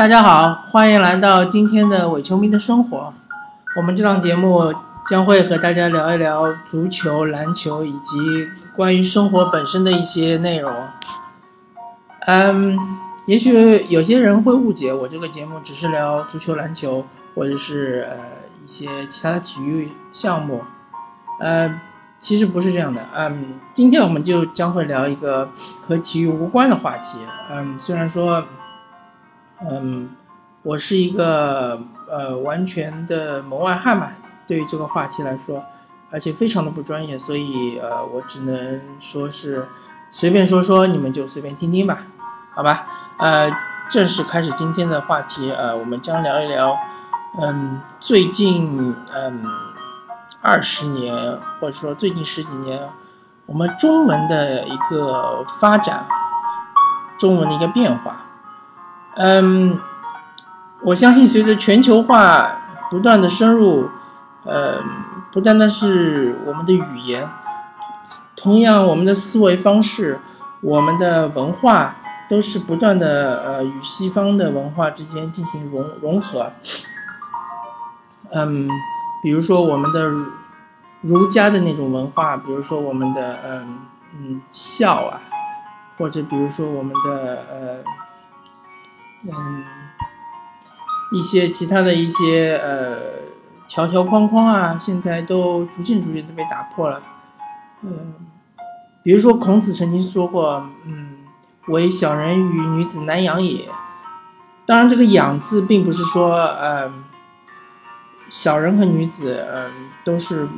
大家好，欢迎来到今天的伪球迷的生活。我们这档节目将会和大家聊一聊足球、篮球以及关于生活本身的一些内容。嗯，也许有些人会误解我这个节目只是聊足球、篮球，或者是呃一些其他的体育项目。呃，其实不是这样的。嗯，今天我们就将会聊一个和体育无关的话题。嗯，虽然说，嗯，我是一个呃完全的门外汉嘛，对于这个话题来说，而且非常的不专业，所以呃，我只能说是随便说说，你们就随便听听吧，好吧？呃，正式开始今天的话题。呃，我们将聊一聊，嗯，最近嗯。二十年，或者说最近十几年，我们中文的一个发展，中文的一个变化。嗯，我相信随着全球化不断的深入，呃，不单单是我们的语言，同样我们的思维方式，我们的文化都是不断的呃与西方的文化之间进行融融合。嗯。比如说我们的儒家的那种文化，比如说我们的嗯嗯孝啊，或者比如说我们的呃嗯一些其他的一些呃条条框框啊，现在都逐渐逐渐都被打破了。嗯，比如说孔子曾经说过，嗯，唯小人与女子难养也。当然，这个“养”字并不是说嗯。小人和女子，嗯，都是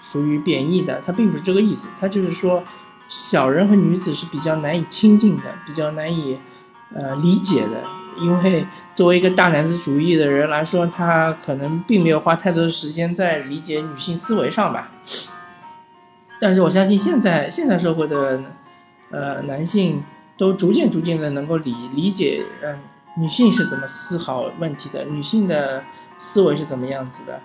属于贬义的，它并不是这个意思，它就是说，小人和女子是比较难以亲近的，比较难以，呃，理解的，因为作为一个大男子主义的人来说，他可能并没有花太多的时间在理解女性思维上吧。但是我相信现在现代社会的，呃，男性都逐渐逐渐的能够理理解，嗯，女性是怎么思考问题的，女性的。思维是怎么样子的？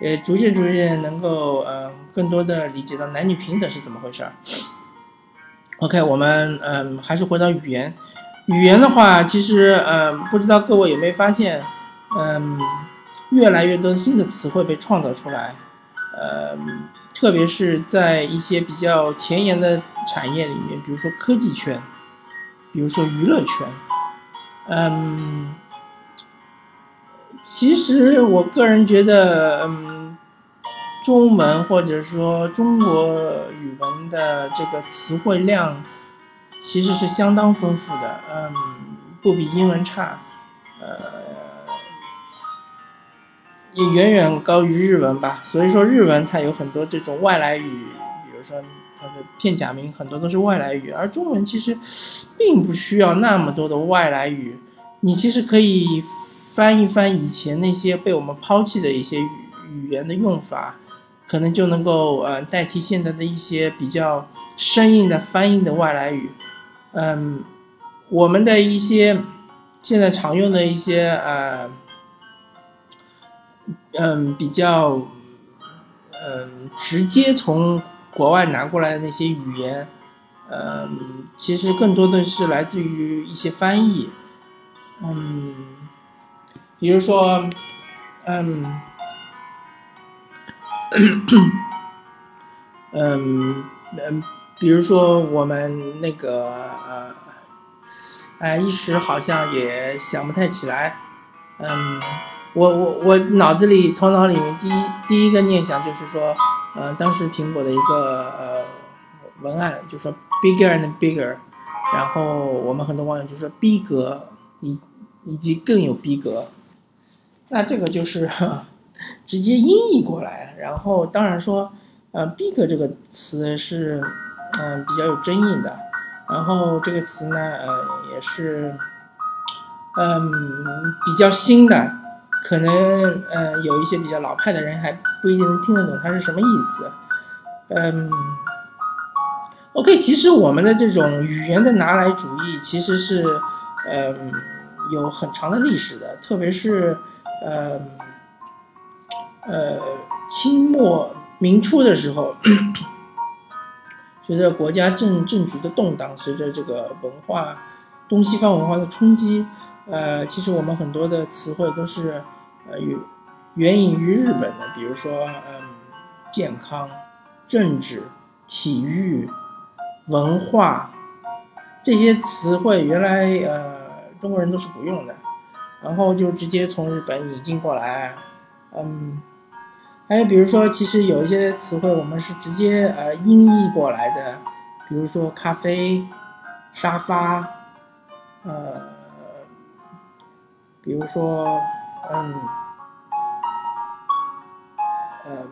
也逐渐逐渐能够嗯更多的理解到男女平等是怎么回事儿。OK，我们嗯还是回到语言，语言的话，其实嗯不知道各位有没有发现，嗯越来越多新的词汇被创造出来，呃特别是在一些比较前沿的产业里面，比如说科技圈，比如说娱乐圈，嗯。其实我个人觉得，嗯，中文或者说中国语文的这个词汇量，其实是相当丰富的，嗯，不比英文差，呃，也远远高于日文吧。所以说日文它有很多这种外来语，比如说它的片假名很多都是外来语，而中文其实并不需要那么多的外来语，你其实可以。翻一翻以前那些被我们抛弃的一些语语言的用法，可能就能够呃代替现在的一些比较生硬的翻译的外来语。嗯，我们的一些现在常用的一些呃嗯比较嗯直接从国外拿过来的那些语言，嗯，其实更多的是来自于一些翻译，嗯。比如说，嗯，嗯 嗯，比如说我们那个呃，哎，一时好像也想不太起来。嗯，我我我脑子里头脑里面第一第一个念想就是说，呃，当时苹果的一个呃文案就说 bigger and bigger，然后我们很多网友就说逼格以以及更有逼格。那这个就是直接音译过来，然后当然说，呃，big 这个词是嗯比较有争议的，然后这个词呢，呃也是嗯比较新的，可能呃有一些比较老派的人还不一定能听得懂它是什么意思，嗯，OK，其实我们的这种语言的拿来主义其实是嗯有很长的历史的，特别是。呃，呃，清末明初的时候，随着国家政政局的动荡，随着这个文化东西方文化的冲击，呃，其实我们很多的词汇都是呃源援引于日本的，比如说嗯，健康、政治、体育、文化这些词汇，原来呃中国人都是不用的，然后就直接从日本引进过来，嗯。还有比如说，其实有一些词汇我们是直接呃音译过来的，比如说咖啡、沙发，呃，比如说嗯嗯，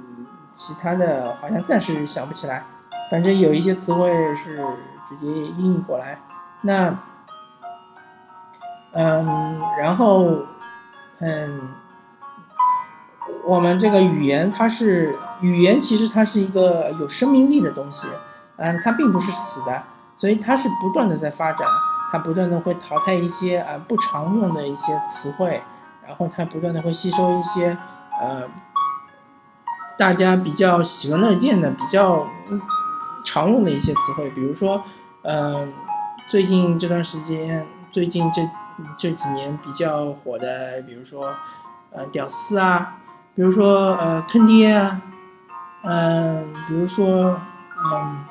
其他的好像暂时想不起来，反正有一些词汇是直接音译过来。那嗯，然后嗯。我们这个语言，它是语言，其实它是一个有生命力的东西，嗯，它并不是死的，所以它是不断的在发展，它不断的会淘汰一些呃不常用的一些词汇，然后它不断的会吸收一些呃大家比较喜闻乐见的、比较常用的一些词汇，比如说，嗯，最近这段时间，最近这这几年比较火的，比如说，呃，屌丝啊。比如说，呃，坑爹啊，嗯，比如说，嗯，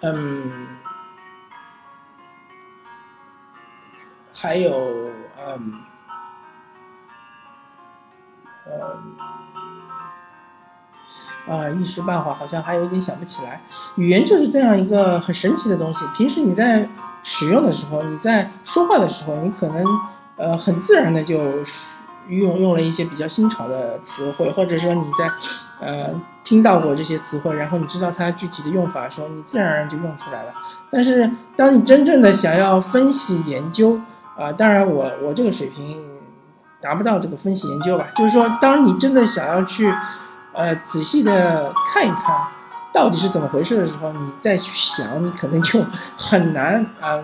嗯，还有，嗯，嗯，啊，一时半会好像还有一点想不起来。语言就是这样一个很神奇的东西。平时你在使用的时候，你在说话的时候，你可能，呃，很自然的就。用用了一些比较新潮的词汇，或者说你在，呃，听到过这些词汇，然后你知道它具体的用法的时候，你自然而然就用出来了。但是，当你真正的想要分析研究，啊，当然我我这个水平达不到这个分析研究吧，就是说，当你真的想要去，呃，仔细的看一看到底是怎么回事的时候，你再去想，你可能就很难啊，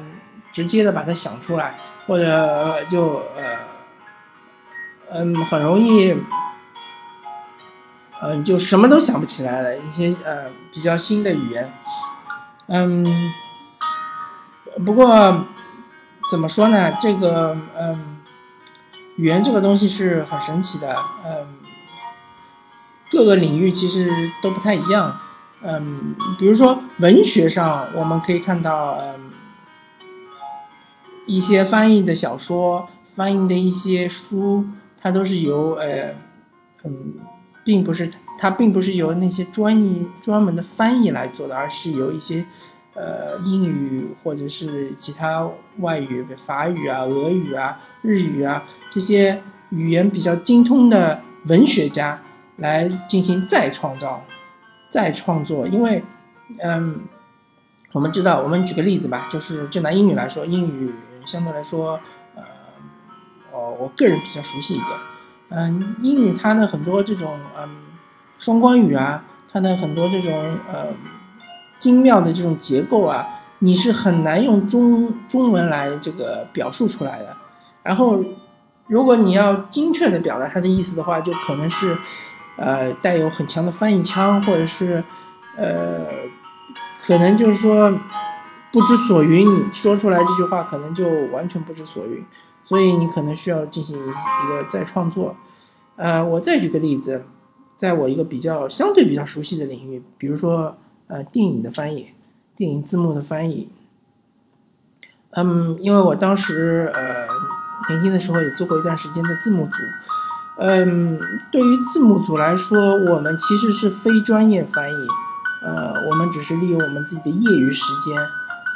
直接的把它想出来，或者就呃。嗯，很容易，嗯，就什么都想不起来了。一些呃比较新的语言，嗯，不过怎么说呢？这个嗯，语言这个东西是很神奇的。嗯，各个领域其实都不太一样。嗯，比如说文学上，我们可以看到，嗯，一些翻译的小说，翻译的一些书。它都是由呃，嗯，并不是它并不是由那些专业专门的翻译来做的，而是由一些呃英语或者是其他外语，法语啊、俄语啊、日语啊这些语言比较精通的文学家来进行再创造、再创作。因为，嗯，我们知道，我们举个例子吧，就是就拿英语来说，英语相对来说。哦我个人比较熟悉一点，嗯，英语它的很多这种嗯双关语啊，它的很多这种呃精妙的这种结构啊，你是很难用中中文来这个表述出来的。然后，如果你要精确的表达它的意思的话，就可能是呃带有很强的翻译腔，或者是呃可能就是说不知所云。你说出来这句话，可能就完全不知所云。所以你可能需要进行一个再创作，呃，我再举个例子，在我一个比较相对比较熟悉的领域，比如说呃电影的翻译，电影字幕的翻译，嗯，因为我当时呃年轻的时候也做过一段时间的字幕组，嗯，对于字幕组来说，我们其实是非专业翻译，呃，我们只是利用我们自己的业余时间，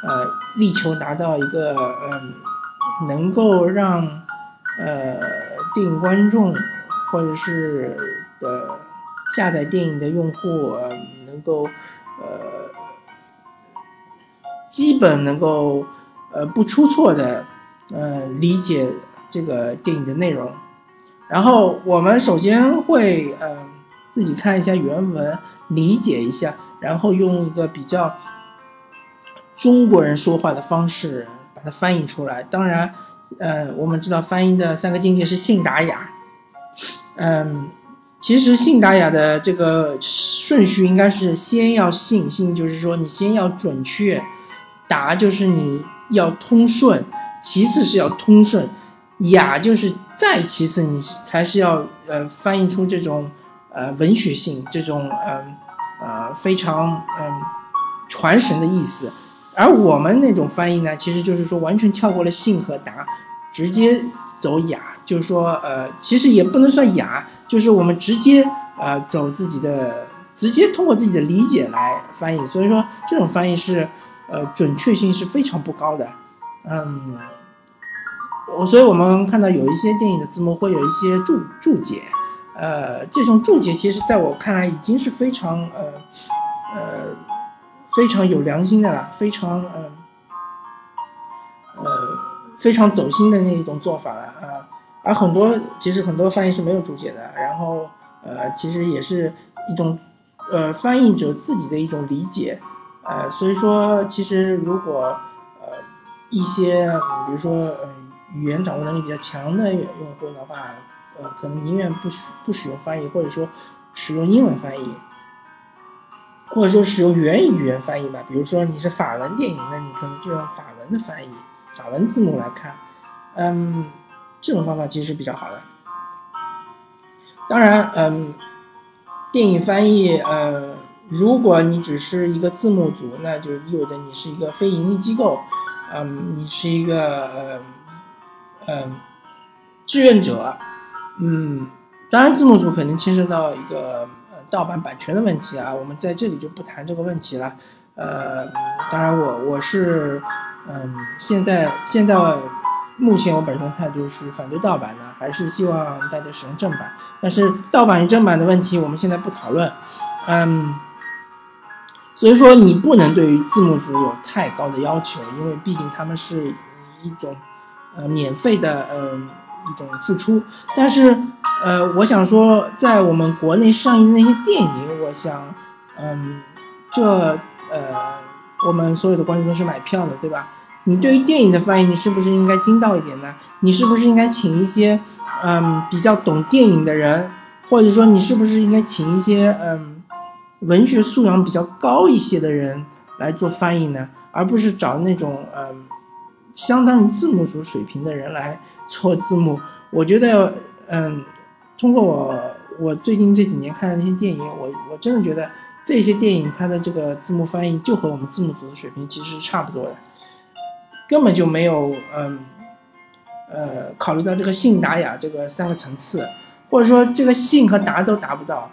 呃，力求达到一个嗯。能够让呃电影观众或者是的下载电影的用户能够呃基本能够呃不出错的呃理解这个电影的内容，然后我们首先会呃自己看一下原文理解一下，然后用一个比较中国人说话的方式。把它翻译出来。当然，呃，我们知道翻译的三个境界是信达雅。嗯，其实信达雅的这个顺序应该是先要信，信就是说你先要准确，达就是你要通顺，其次是要通顺，雅就是再其次，你才是要呃翻译出这种呃文学性，这种嗯呃非常嗯传神的意思。而我们那种翻译呢，其实就是说完全跳过了信和达，直接走雅，就是说呃其实也不能算雅，就是我们直接呃走自己的。直接通过自己的理解来翻译，所以说这种翻译是，呃，准确性是非常不高的。嗯，我所以我们看到有一些电影的字幕会有一些注注解，呃，这种注解其实在我看来已经是非常呃呃非常有良心的了，非常呃呃非常走心的那一种做法了啊。而很多其实很多翻译是没有注解的，然后呃其实也是一种。呃，翻译者自己的一种理解，呃，所以说，其实如果呃一些，比如说，嗯，语言掌握能力比较强的用户的话，呃，可能宁愿不使不使用翻译，或者说使用英文翻译，或者说使用原语言翻译吧。比如说你是法文电影，那你可能就用法文的翻译，法文字幕来看，嗯，这种方法其实是比较好的。当然，嗯。电影翻译，呃，如果你只是一个字幕组，那就意味着你是一个非盈利机构，嗯，你是一个呃，嗯，志愿者，嗯，当然字幕组可能牵涉到一个盗版版权的问题啊，我们在这里就不谈这个问题了，呃，当然我我是，嗯，现在现在。目前我本身的态度是反对盗版的，还是希望大家使用正版。但是盗版与正版的问题，我们现在不讨论。嗯，所以说你不能对于字幕组有太高的要求，因为毕竟他们是一种呃免费的呃一种付出。但是呃，我想说，在我们国内上映的那些电影，我想，嗯，这呃我们所有的观众都是买票的，对吧？你对于电影的翻译，你是不是应该精到一点呢？你是不是应该请一些，嗯，比较懂电影的人，或者说你是不是应该请一些，嗯，文学素养比较高一些的人来做翻译呢？而不是找那种，嗯，相当于字幕组水平的人来做字幕？我觉得，嗯，通过我我最近这几年看的那些电影，我我真的觉得这些电影它的这个字幕翻译就和我们字幕组的水平其实是差不多的。根本就没有，嗯，呃，考虑到这个信达雅这个三个层次，或者说这个信和达都达不到。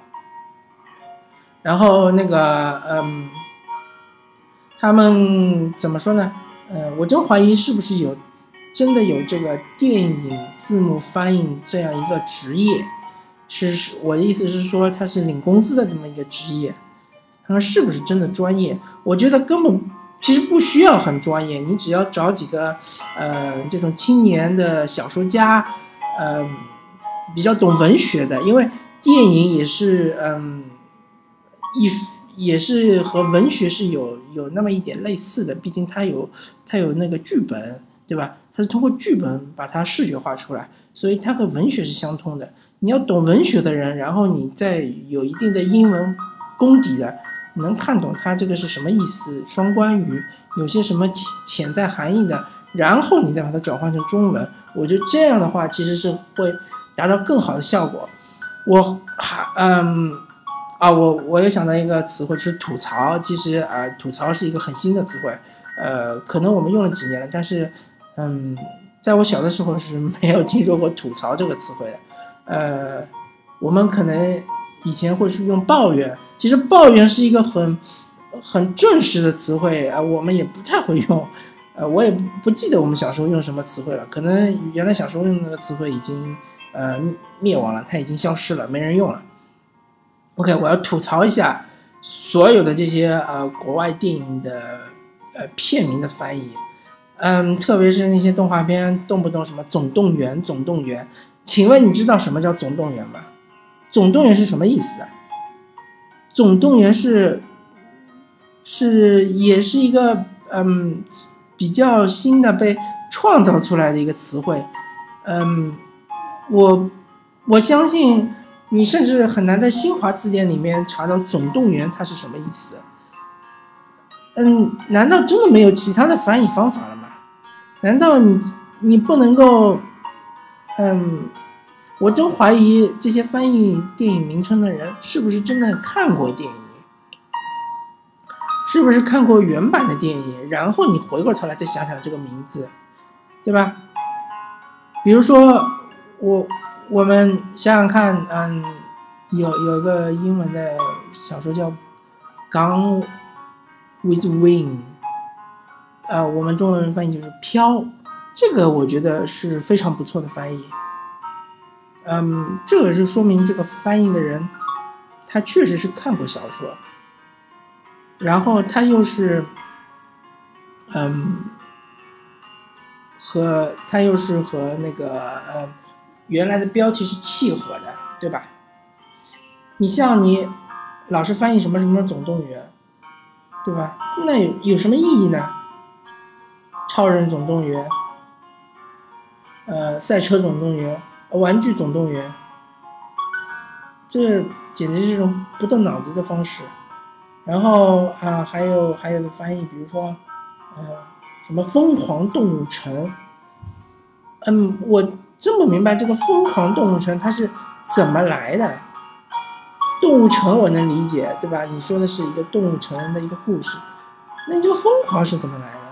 然后那个，嗯，他们怎么说呢？呃，我真怀疑是不是有真的有这个电影字幕翻译这样一个职业，是是我的意思是说他是领工资的这么一个职业，他们是不是真的专业？我觉得根本。其实不需要很专业，你只要找几个，呃，这种青年的小说家，嗯，比较懂文学的，因为电影也是，嗯，艺术也是和文学是有有那么一点类似的，毕竟它有它有那个剧本，对吧？它是通过剧本把它视觉化出来，所以它和文学是相通的。你要懂文学的人，然后你再有一定的英文功底的。能看懂它这个是什么意思？双关语有些什么潜潜在含义的，然后你再把它转换成中文，我觉得这样的话其实是会达到更好的效果。我还嗯啊，我我又想到一个词汇，就是吐槽。其实啊，吐槽是一个很新的词汇，呃，可能我们用了几年了，但是嗯，在我小的时候是没有听说过吐槽这个词汇的。呃，我们可能以前会是用抱怨。其实抱怨是一个很很正式的词汇啊，我们也不太会用，呃，我也不记得我们小时候用什么词汇了，可能原来小时候用那个词汇已经呃灭亡了，它已经消失了，没人用了。OK，我要吐槽一下所有的这些呃国外电影的呃片名的翻译，嗯，特别是那些动画片，动不动什么总动员，总动员，请问你知道什么叫总动员吗？总动员是什么意思啊？总动员是，是也是一个嗯比较新的被创造出来的一个词汇，嗯，我我相信你甚至很难在新华字典里面查到总动员它是什么意思。嗯，难道真的没有其他的翻译方法了吗？难道你你不能够，嗯，我真怀疑这些翻译电影名称的人是不是真的看过电影，是不是看过原版的电影，然后你回过头来再想想这个名字，对吧？比如说我我们想想看，嗯，有有一个英文的小说叫《Gone with Wind》。呃，我们中文翻译就是“飘”，这个我觉得是非常不错的翻译。嗯，这个是说明这个翻译的人，他确实是看过小说，然后他又是，嗯，和他又是和那个呃原来的标题是契合的，对吧？你像你老是翻译什么什么总动员，对吧？那有什么意义呢？超人总动员，呃，赛车总动员，玩具总动员，这简直是一种不动脑子的方式。然后啊，还有还有的翻译，比如说，呃，什么疯狂动物城，嗯，我真不明白这个疯狂动物城它是怎么来的。动物城我能理解，对吧？你说的是一个动物城的一个故事，那你这个疯狂是怎么来的？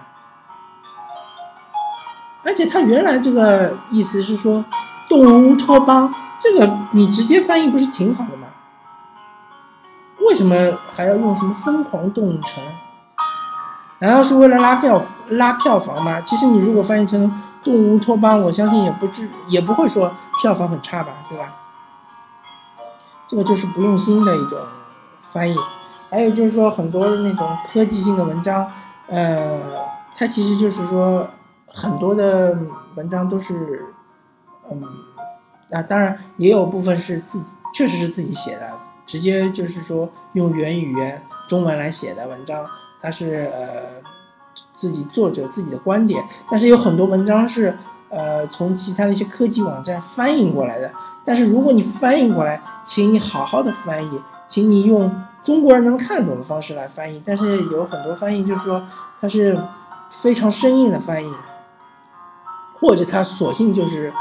而且他原来这个意思是说，动物乌托邦，这个你直接翻译不是挺好的吗？为什么还要用什么疯狂动物城？难道是为了拉票拉票房吗？其实你如果翻译成动物乌托邦，我相信也不至也不会说票房很差吧，对吧？这个就是不用心的一种翻译。还有就是说很多那种科技性的文章，呃，它其实就是说。很多的文章都是，嗯，啊，当然也有部分是自确实是自己写的，直接就是说用原语言中文来写的文章，它是呃自己作者自己的观点，但是有很多文章是呃从其他的一些科技网站翻译过来的，但是如果你翻译过来，请你好好的翻译，请你用中国人能看懂的方式来翻译，但是有很多翻译就是说它是非常生硬的翻译。或者他索性就是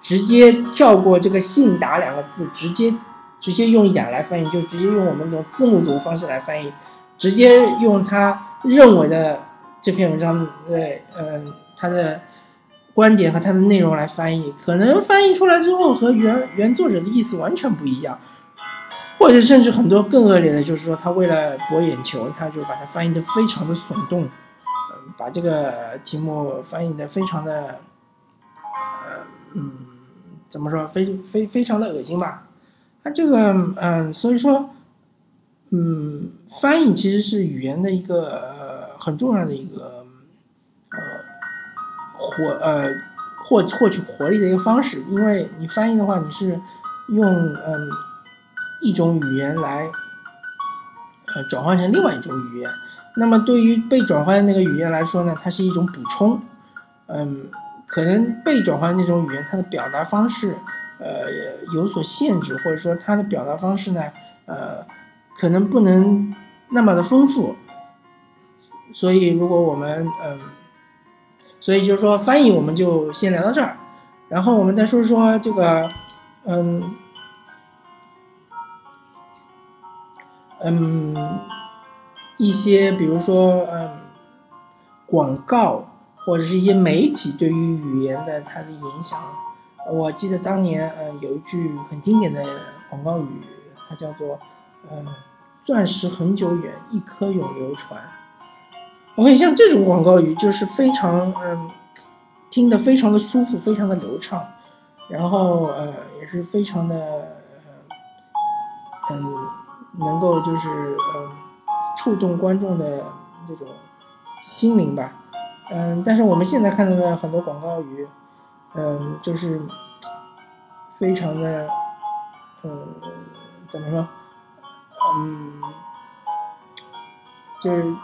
直接跳过这个“信达”两个字，直接直接用雅来翻译，就直接用我们这种字幕组方式来翻译，直接用他认为的这篇文章的嗯他的观点和他的内容来翻译，可能翻译出来之后和原原作者的意思完全不一样，或者甚至很多更恶劣的，就是说他为了博眼球，他就把它翻译的非常的耸动。把这个题目翻译的非常的，呃，嗯，怎么说，非非非常的恶心吧？它这个，嗯，所以说，嗯，翻译其实是语言的一个很重要的一个，呃，活呃获获取活力的一个方式。因为你翻译的话，你是用嗯一种语言来，呃，转换成另外一种语言。那么对于被转换的那个语言来说呢，它是一种补充，嗯，可能被转换的那种语言，它的表达方式，呃，有所限制，或者说它的表达方式呢，呃，可能不能那么的丰富。所以如果我们，嗯，所以就是说翻译，我们就先聊到这儿，然后我们再说说这个，嗯，嗯。一些，比如说，嗯，广告或者是一些媒体对于语言的它的影响。我记得当年，嗯，有一句很经典的广告语，它叫做，嗯，钻石恒久远，一颗永流传。OK，像这种广告语就是非常，嗯，听得非常的舒服，非常的流畅，然后，呃，也是非常的，嗯，能够就是，嗯。触动观众的这种心灵吧，嗯，但是我们现在看到的很多广告语，嗯，就是非常的，嗯，怎么说，嗯，就是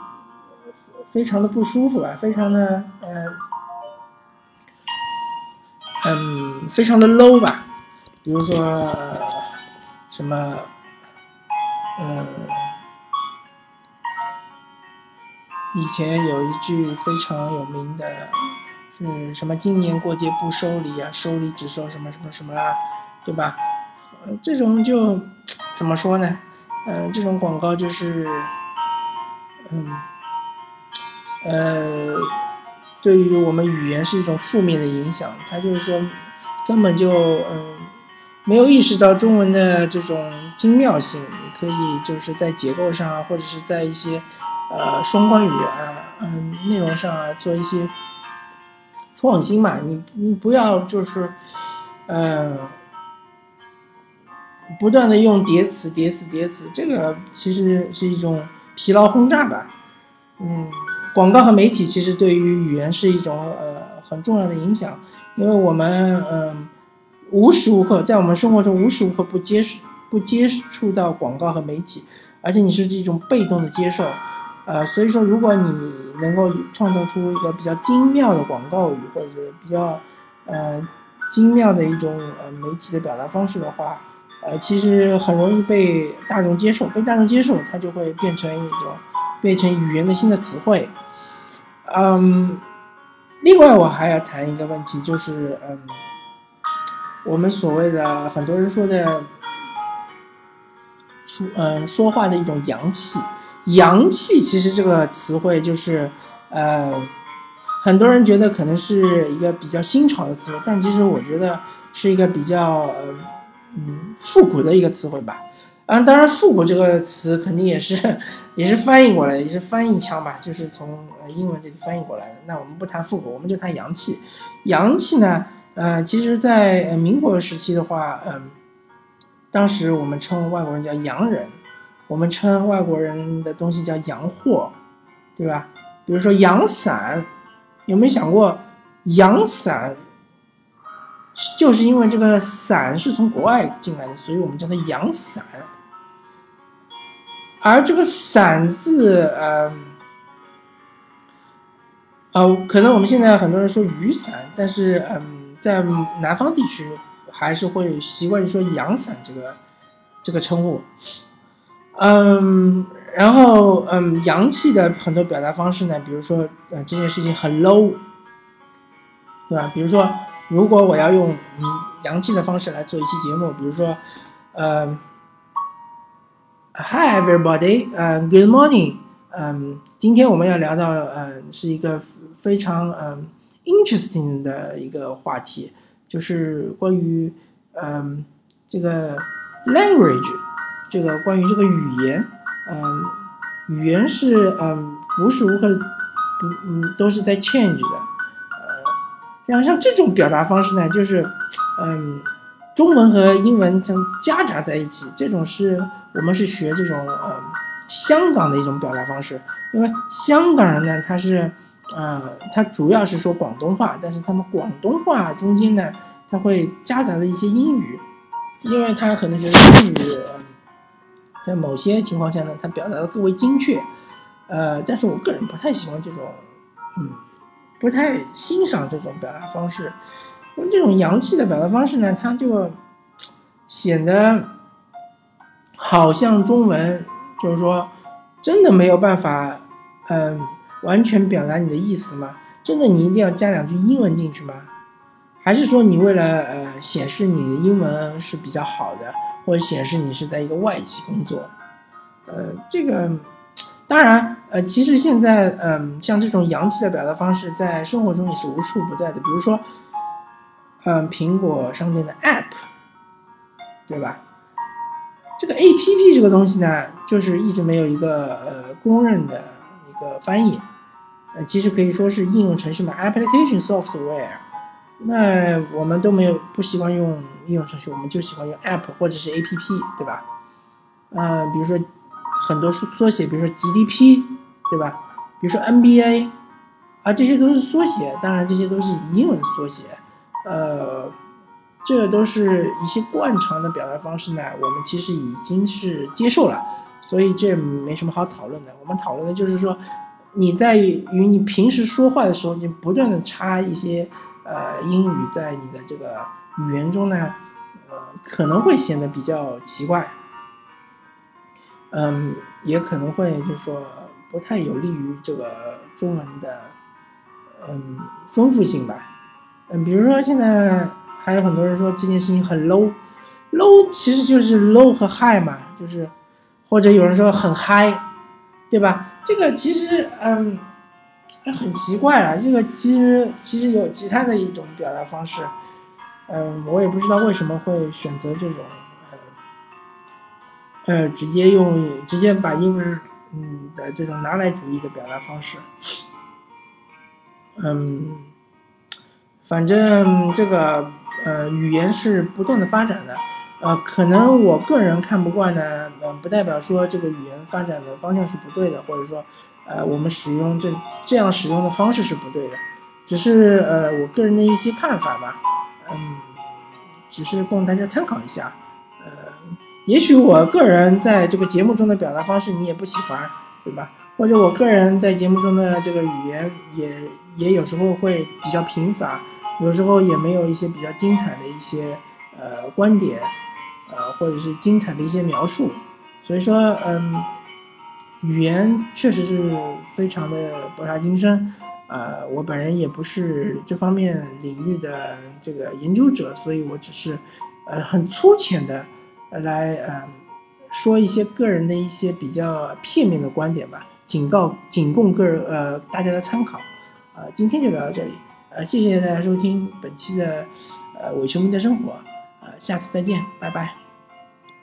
非常的不舒服吧，非常的，嗯，嗯，非常的 low 吧，比如说什么，嗯。以前有一句非常有名的是什么今年过节不收礼啊，收礼只收什么什么什么啊，对吧？呃，这种就怎么说呢？嗯，这种广告就是，嗯，呃，对于我们语言是一种负面的影响。它就是说，根本就嗯，没有意识到中文的这种精妙性。你可以就是在结构上啊，或者是在一些呃双关语啊，嗯，内容上啊，做一些创新嘛。你你不要就是，呃。不断的用叠词、叠词、叠词，这个其实是一种疲劳轰炸吧。嗯，广告和媒体其实对于语言是一种呃很重要的影响，因为我们嗯无时无刻在我们生活中无时无刻不接触不接触到广告和媒体，而且你是这种被动的接受，呃，所以说如果你能够创造出一个比较精妙的广告语，或者是比较呃精妙的一种呃媒体的表达方式的话。呃，其实很容易被大众接受，被大众接受，它就会变成一种变成语言的新的词汇。嗯，另外我还要谈一个问题，就是嗯，我们所谓的很多人说的说嗯说话的一种洋气，洋气其实这个词汇就是呃，很多人觉得可能是一个比较新潮的词汇，但其实我觉得是一个比较呃。嗯，复古的一个词汇吧，啊，当然复古这个词肯定也是 也是翻译过来，也是翻译腔吧，就是从英文这里翻译过来的。那我们不谈复古，我们就谈洋气。洋气呢，呃，其实，在民国时期的话，嗯，当时我们称外国人叫洋人，我们称外国人的东西叫洋货，对吧？比如说洋伞，有没有想过洋伞？就是因为这个伞是从国外进来的，所以我们叫它洋伞。而这个“伞”字，呃，呃，可能我们现在很多人说雨伞，但是，嗯，在南方地区还是会习惯于说阳伞这个这个称呼。嗯，然后，嗯，洋气的很多表达方式呢，比如说，呃，这件事情很 low，对吧？比如说。如果我要用嗯洋气的方式来做一期节目，比如说，呃，Hi everybody，呃，Good morning，嗯，今天我们要聊到呃是一个非常嗯 interesting 的一个话题，就是关于嗯这个 language，这个关于这个语言，嗯，语言是嗯无时无刻不嗯都是在 change 的。呃像像这种表达方式呢，就是，嗯，中文和英文将夹杂在一起。这种是我们是学这种呃香港的一种表达方式，因为香港人呢，他是，呃，他主要是说广东话，但是他们广东话中间呢，他会夹杂的一些英语，因为他可能觉得英语，在某些情况下呢，它表达的更为精确，呃，但是我个人不太喜欢这种，嗯。不太欣赏这种表达方式，用这种洋气的表达方式呢，它就显得好像中文就是说真的没有办法，嗯，完全表达你的意思吗？真的你一定要加两句英文进去吗？还是说你为了呃显示你的英文是比较好的，或者显示你是在一个外企工作？呃，这个。当然，呃，其实现在，嗯，像这种洋气的表达方式，在生活中也是无处不在的。比如说，嗯，苹果商店的 App，对吧？这个 APP 这个东西呢，就是一直没有一个呃公认的一个翻译，呃，其实可以说是应用程序嘛，Application Software。那我们都没有不习惯用应用程序，我们就喜欢用 App 或者是 APP，对吧？嗯，比如说。很多缩缩写，比如说 GDP，对吧？比如说 NBA，啊，这些都是缩写。当然，这些都是英文缩写。呃，这都是一些惯常的表达方式呢。我们其实已经是接受了，所以这没什么好讨论的。我们讨论的就是说，你在与你平时说话的时候，你不断的插一些呃英语在你的这个语言中呢，呃，可能会显得比较奇怪。嗯，也可能会就是说不太有利于这个中文的，嗯丰富性吧。嗯，比如说现在还有很多人说这件事情很 low，low 其实就是 low 和 high 嘛，就是或者有人说很 high，对吧？这个其实嗯很奇怪了，这个其实其实有其他的一种表达方式。嗯，我也不知道为什么会选择这种，呃，呃，直接用直接把英文，嗯的这种拿来主义的表达方式，嗯，反正这个呃语言是不断的发展的，呃，可能我个人看不惯呢，嗯，不代表说这个语言发展的方向是不对的，或者说，呃，我们使用这这样使用的方式是不对的，只是呃我个人的一些看法吧。嗯，只是供大家参考一下。呃，也许我个人在这个节目中的表达方式你也不喜欢，对吧？或者我个人在节目中的这个语言也也有时候会比较贫乏，有时候也没有一些比较精彩的一些呃观点，呃或者是精彩的一些描述。所以说，嗯，语言确实是非常的博大精深。呃，我本人也不是这方面领域的这个研究者，所以我只是，呃，很粗浅的来呃说一些个人的一些比较片面的观点吧，仅告仅供个人呃大家的参考。呃，今天就聊到这里，呃，谢谢大家收听本期的呃伪球迷的生活，呃，下次再见，拜拜。